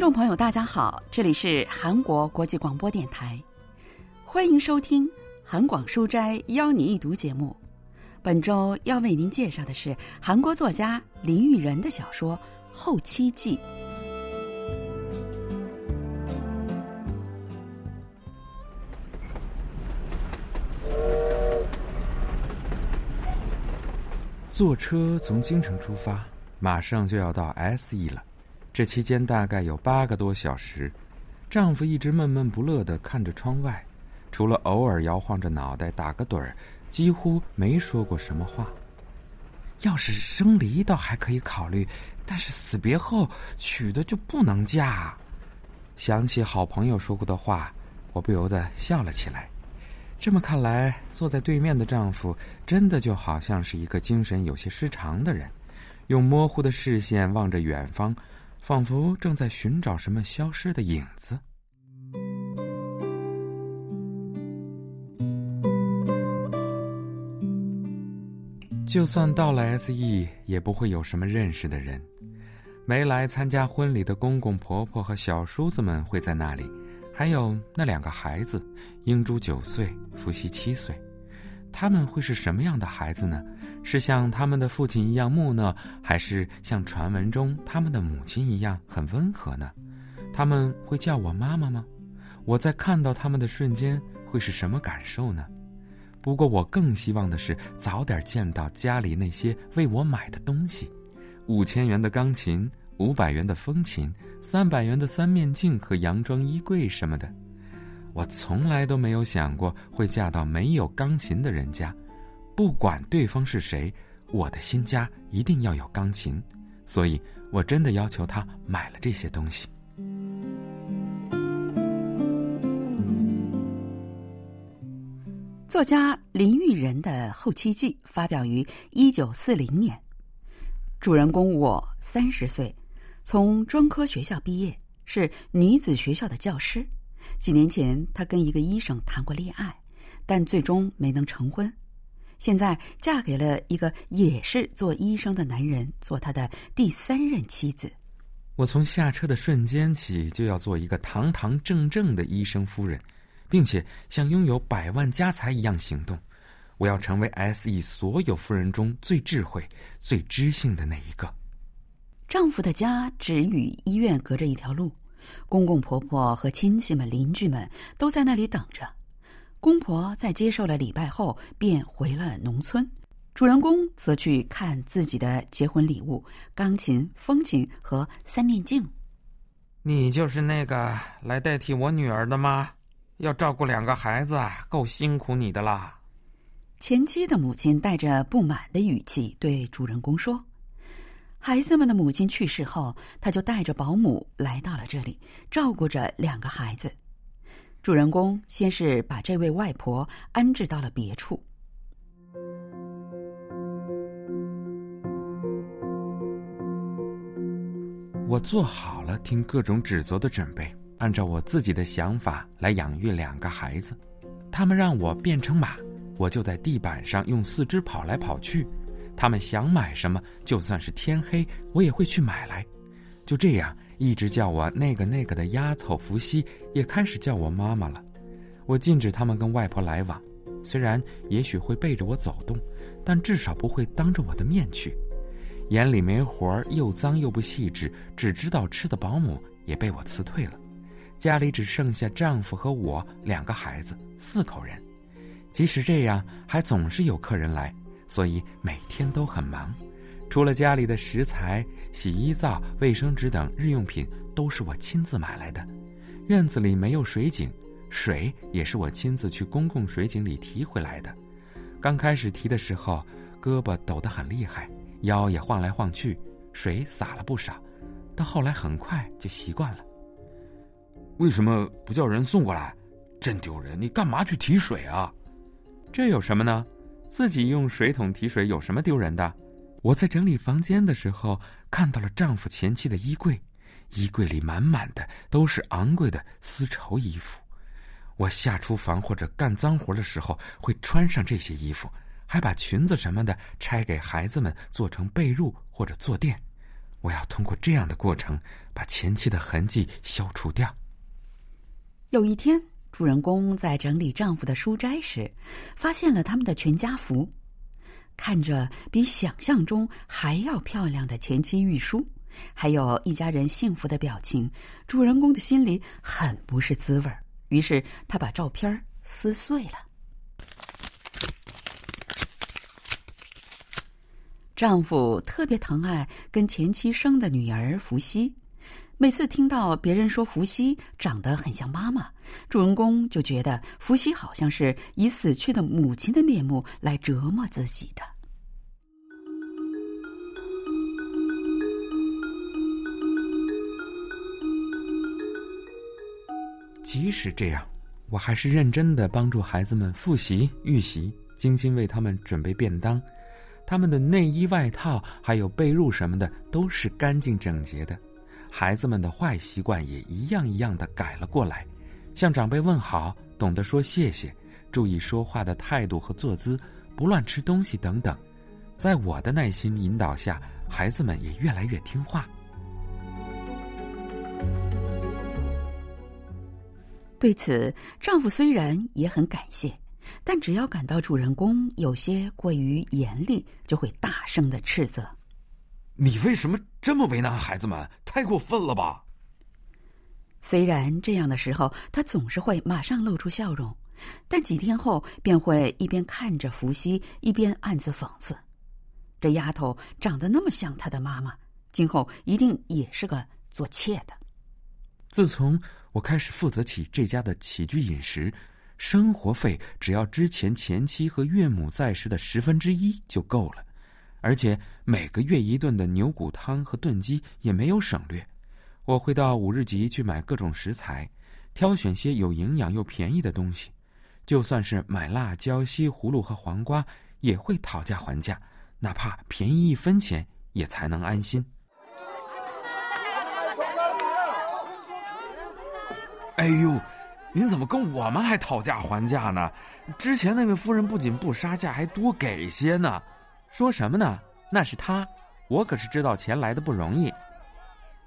众朋友，大家好，这里是韩国国际广播电台，欢迎收听《韩广书斋邀你一读》节目。本周要为您介绍的是韩国作家林育仁的小说《后期记》。坐车从京城出发，马上就要到 S E 了。这期间大概有八个多小时，丈夫一直闷闷不乐地看着窗外，除了偶尔摇晃着脑袋打个盹儿，几乎没说过什么话。要是生离倒还可以考虑，但是死别后娶的就不能嫁。想起好朋友说过的话，我不由得笑了起来。这么看来，坐在对面的丈夫真的就好像是一个精神有些失常的人，用模糊的视线望着远方，仿佛正在寻找什么消失的影子。就算到了 S.E，也不会有什么认识的人。没来参加婚礼的公公婆婆和小叔子们会在那里。还有那两个孩子，英珠九岁，福熙七岁，他们会是什么样的孩子呢？是像他们的父亲一样木讷，还是像传闻中他们的母亲一样很温和呢？他们会叫我妈妈吗？我在看到他们的瞬间会是什么感受呢？不过我更希望的是早点见到家里那些为我买的东西，五千元的钢琴。五百元的风琴，三百元的三面镜和洋装衣柜什么的，我从来都没有想过会嫁到没有钢琴的人家。不管对方是谁，我的新家一定要有钢琴。所以，我真的要求他买了这些东西。作家林育仁的《后期记》发表于一九四零年，主人公我三十岁。从专科学校毕业，是女子学校的教师。几年前，她跟一个医生谈过恋爱，但最终没能成婚。现在嫁给了一个也是做医生的男人，做他的第三任妻子。我从下车的瞬间起，就要做一个堂堂正正的医生夫人，并且像拥有百万家财一样行动。我要成为 S.E 所有夫人中最智慧、最知性的那一个。丈夫的家只与医院隔着一条路，公公婆婆和亲戚们、邻居们都在那里等着。公婆在接受了礼拜后，便回了农村。主人公则去看自己的结婚礼物——钢琴、风琴和三面镜。你就是那个来代替我女儿的吗？要照顾两个孩子，够辛苦你的啦。前妻的母亲带着不满的语气对主人公说。孩子们的母亲去世后，他就带着保姆来到了这里，照顾着两个孩子。主人公先是把这位外婆安置到了别处。我做好了听各种指责的准备，按照我自己的想法来养育两个孩子。他们让我变成马，我就在地板上用四肢跑来跑去。他们想买什么，就算是天黑，我也会去买来。就这样，一直叫我那个那个的丫头伏羲，也开始叫我妈妈了。我禁止他们跟外婆来往，虽然也许会背着我走动，但至少不会当着我的面去。眼里没活儿又脏又不细致，只知道吃的保姆也被我辞退了。家里只剩下丈夫和我两个孩子，四口人。即使这样，还总是有客人来。所以每天都很忙，除了家里的食材、洗衣皂、卫生纸等日用品都是我亲自买来的。院子里没有水井，水也是我亲自去公共水井里提回来的。刚开始提的时候，胳膊抖得很厉害，腰也晃来晃去，水洒了不少。但后来很快就习惯了。为什么不叫人送过来？真丢人！你干嘛去提水啊？这有什么呢？自己用水桶提水有什么丢人的？我在整理房间的时候，看到了丈夫前妻的衣柜，衣柜里满满的都是昂贵的丝绸衣服。我下厨房或者干脏活的时候，会穿上这些衣服，还把裙子什么的拆给孩子们做成被褥或者坐垫。我要通过这样的过程把前妻的痕迹消除掉。有一天，主人公在整理丈夫的书斋时，发现了他们的全家福。看着比想象中还要漂亮的前妻玉书，还有一家人幸福的表情，主人公的心里很不是滋味儿。于是他把照片撕碎了。丈夫特别疼爱跟前妻生的女儿伏羲，每次听到别人说伏羲长得很像妈妈，主人公就觉得伏羲好像是以死去的母亲的面目来折磨自己的。即使这样，我还是认真的帮助孩子们复习预习，精心为他们准备便当。他们的内衣、外套还有被褥什么的都是干净整洁的，孩子们的坏习惯也一样一样的改了过来，向长辈问好，懂得说谢谢，注意说话的态度和坐姿，不乱吃东西等等。在我的耐心引导下，孩子们也越来越听话。对此，丈夫虽然也很感谢。但只要感到主人公有些过于严厉，就会大声的斥责：“你为什么这么为难孩子们？太过分了吧！”虽然这样的时候，他总是会马上露出笑容，但几天后便会一边看着伏羲，一边暗自讽刺：“这丫头长得那么像她的妈妈，今后一定也是个做妾的。”自从我开始负责起这家的起居饮食。生活费只要之前前妻和岳母在时的十分之一就够了，而且每个月一顿的牛骨汤和炖鸡也没有省略。我会到五日集去买各种食材，挑选些有营养又便宜的东西。就算是买辣椒、西葫芦和黄瓜，也会讨价还价，哪怕便宜一分钱也才能安心。哎呦！您怎么跟我们还讨价还价呢？之前那位夫人不仅不杀价，还多给些呢。说什么呢？那是他，我可是知道钱来的不容易。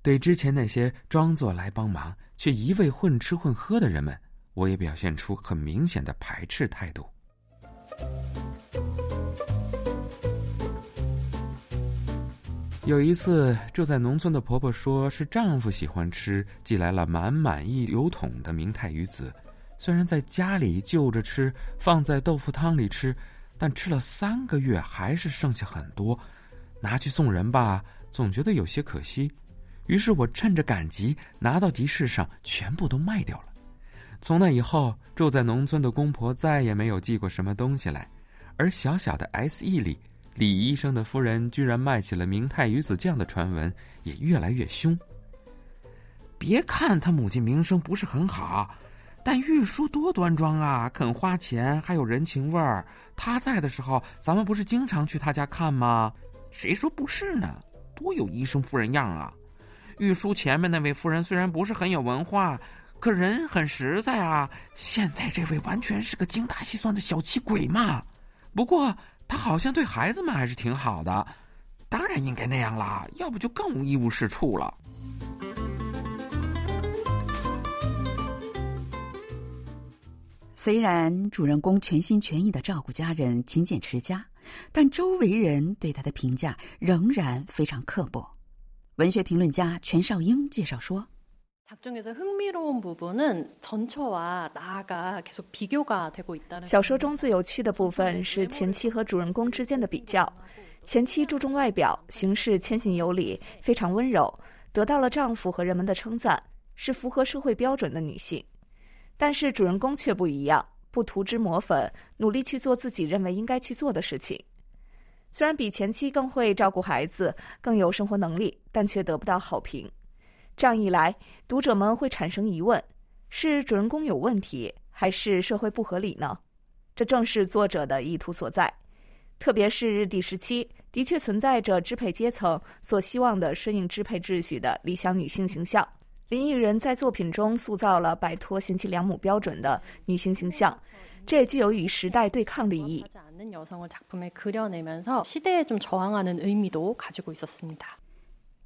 对之前那些装作来帮忙却一味混吃混喝的人们，我也表现出很明显的排斥态度。有一次，住在农村的婆婆说是丈夫喜欢吃，寄来了满满一油桶的明太鱼子。虽然在家里就着吃，放在豆腐汤里吃，但吃了三个月还是剩下很多，拿去送人吧，总觉得有些可惜。于是我趁着赶集，拿到集市上，全部都卖掉了。从那以后，住在农村的公婆再也没有寄过什么东西来，而小小的 S E 里。李医生的夫人居然卖起了明太鱼子酱的传闻也越来越凶。别看他母亲名声不是很好，但玉书多端庄啊，肯花钱，还有人情味儿。他在的时候，咱们不是经常去他家看吗？谁说不是呢？多有医生夫人样啊！玉书前面那位夫人虽然不是很有文化，可人很实在啊。现在这位完全是个精打细算的小气鬼嘛。不过。他好像对孩子们还是挺好的，当然应该那样啦，要不就更一无是处了。虽然主人公全心全意的照顾家人、勤俭持家，但周围人对他的评价仍然非常刻薄。文学评论家全少英介绍说。小说中最有趣的部分是前妻和主人公之间的比较。前妻注重外表，行事谦逊有礼，非常温柔，得到了丈夫和人们的称赞，是符合社会标准的女性。但是主人公却不一样，不涂脂抹粉，努力去做自己认为应该去做的事情。虽然比前妻更会照顾孩子，更有生活能力，但却得不到好评。这样一来，读者们会产生疑问：是主人公有问题，还是社会不合理呢？这正是作者的意图所在。特别是日帝时期，的确存在着支配阶层所希望的顺应支配秩序的理想女性形象。林育人在作品中塑造了摆脱贤妻良母标准的女性形象，这也具有与时代对抗的意义。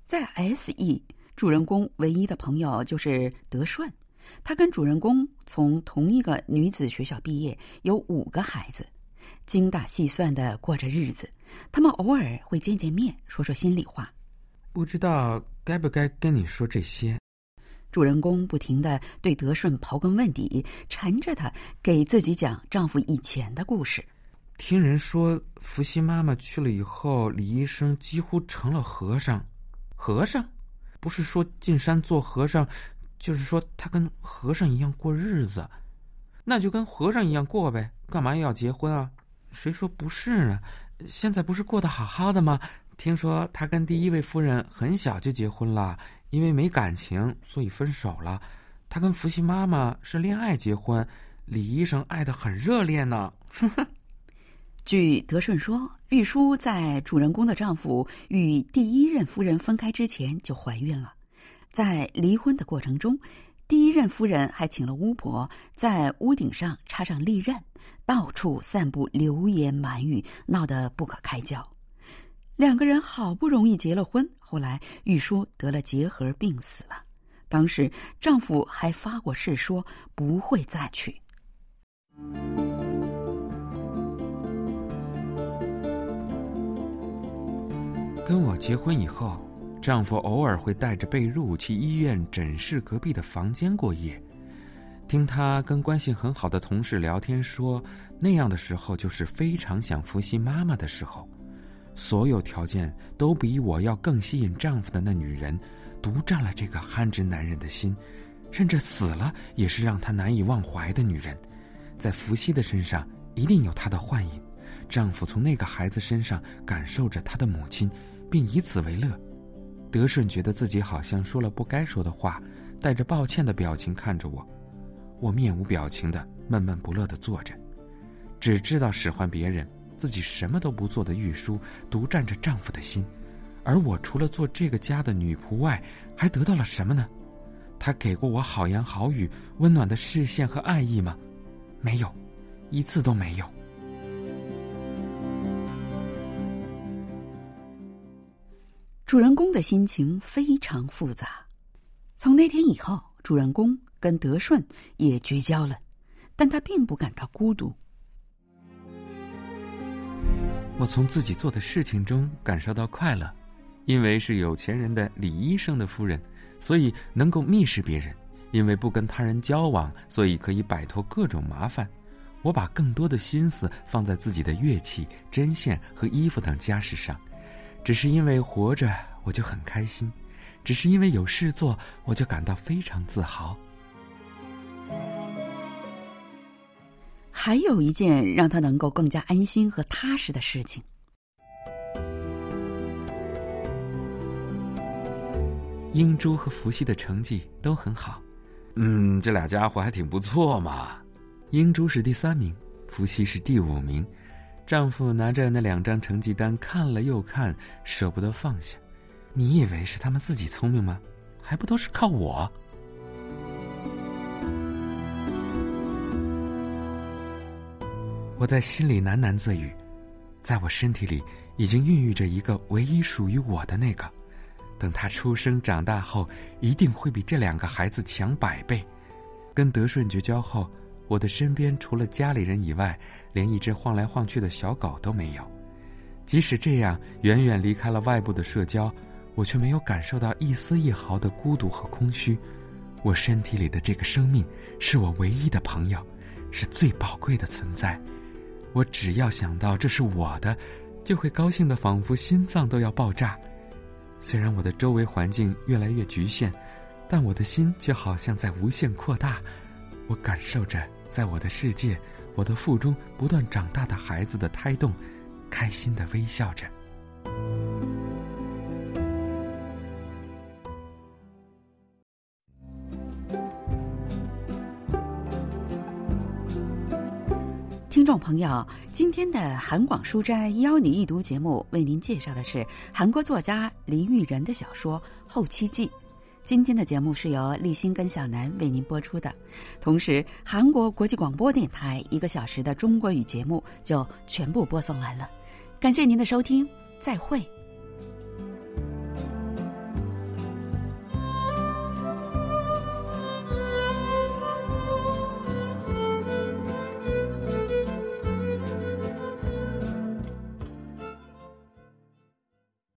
在 S.E，主人公唯一的朋友就是德顺，他跟主人公从同一个女子学校毕业，有五个孩子，精打细算的过着日子。他们偶尔会见见面，说说心里话。不知道该不该跟你说这些。主人公不停的对德顺刨根问底，缠着他给自己讲丈夫以前的故事。听人说，伏羲妈妈去了以后，李医生几乎成了和尚。和尚，不是说进山做和尚，就是说他跟和尚一样过日子。那就跟和尚一样过呗，干嘛要结婚啊？谁说不是呢？现在不是过得好好的吗？听说他跟第一位夫人很小就结婚了。因为没感情，所以分手了。他跟伏羲妈妈是恋爱结婚，李医生爱的很热烈呢。据德顺说，玉书在主人公的丈夫与第一任夫人分开之前就怀孕了。在离婚的过程中，第一任夫人还请了巫婆在屋顶上插上利刃，到处散布流言满语，闹得不可开交。两个人好不容易结了婚，后来玉书得了结核病死了。当时丈夫还发过誓说不会再娶。跟我结婚以后，丈夫偶尔会带着被褥去医院诊室隔壁的房间过夜。听他跟关系很好的同事聊天说，那样的时候就是非常想伏羲妈妈的时候。所有条件都比我要更吸引丈夫的那女人，独占了这个憨直男人的心，甚至死了也是让他难以忘怀的女人。在伏羲的身上一定有她的幻影，丈夫从那个孩子身上感受着他的母亲，并以此为乐。德顺觉得自己好像说了不该说的话，带着抱歉的表情看着我。我面无表情的闷闷不乐的坐着，只知道使唤别人。自己什么都不做的玉书独占着丈夫的心，而我除了做这个家的女仆外，还得到了什么呢？他给过我好言好语、温暖的视线和爱意吗？没有，一次都没有。主人公的心情非常复杂。从那天以后，主人公跟德顺也绝交了，但他并不感到孤独。我从自己做的事情中感受到快乐，因为是有钱人的李医生的夫人，所以能够蔑视别人；因为不跟他人交往，所以可以摆脱各种麻烦。我把更多的心思放在自己的乐器、针线和衣服等家事上，只是因为活着我就很开心，只是因为有事做我就感到非常自豪。还有一件让他能够更加安心和踏实的事情。英珠和伏羲的成绩都很好，嗯，这俩家伙还挺不错嘛。英珠是第三名，伏羲是第五名。丈夫拿着那两张成绩单看了又看，舍不得放下。你以为是他们自己聪明吗？还不都是靠我。我在心里喃喃自语，在我身体里已经孕育着一个唯一属于我的那个，等他出生长大后，一定会比这两个孩子强百倍。跟德顺绝交后，我的身边除了家里人以外，连一只晃来晃去的小狗都没有。即使这样，远远离开了外部的社交，我却没有感受到一丝一毫的孤独和空虚。我身体里的这个生命，是我唯一的朋友，是最宝贵的存在。我只要想到这是我的，就会高兴的仿佛心脏都要爆炸。虽然我的周围环境越来越局限，但我的心却好像在无限扩大。我感受着，在我的世界，我的腹中不断长大的孩子的胎动，开心的微笑着。朋友，今天的韩广书斋邀你一读节目，为您介绍的是韩国作家林玉仁的小说《后期记》。今天的节目是由立新跟小南为您播出的，同时韩国国际广播电台一个小时的中国语节目就全部播送完了。感谢您的收听，再会。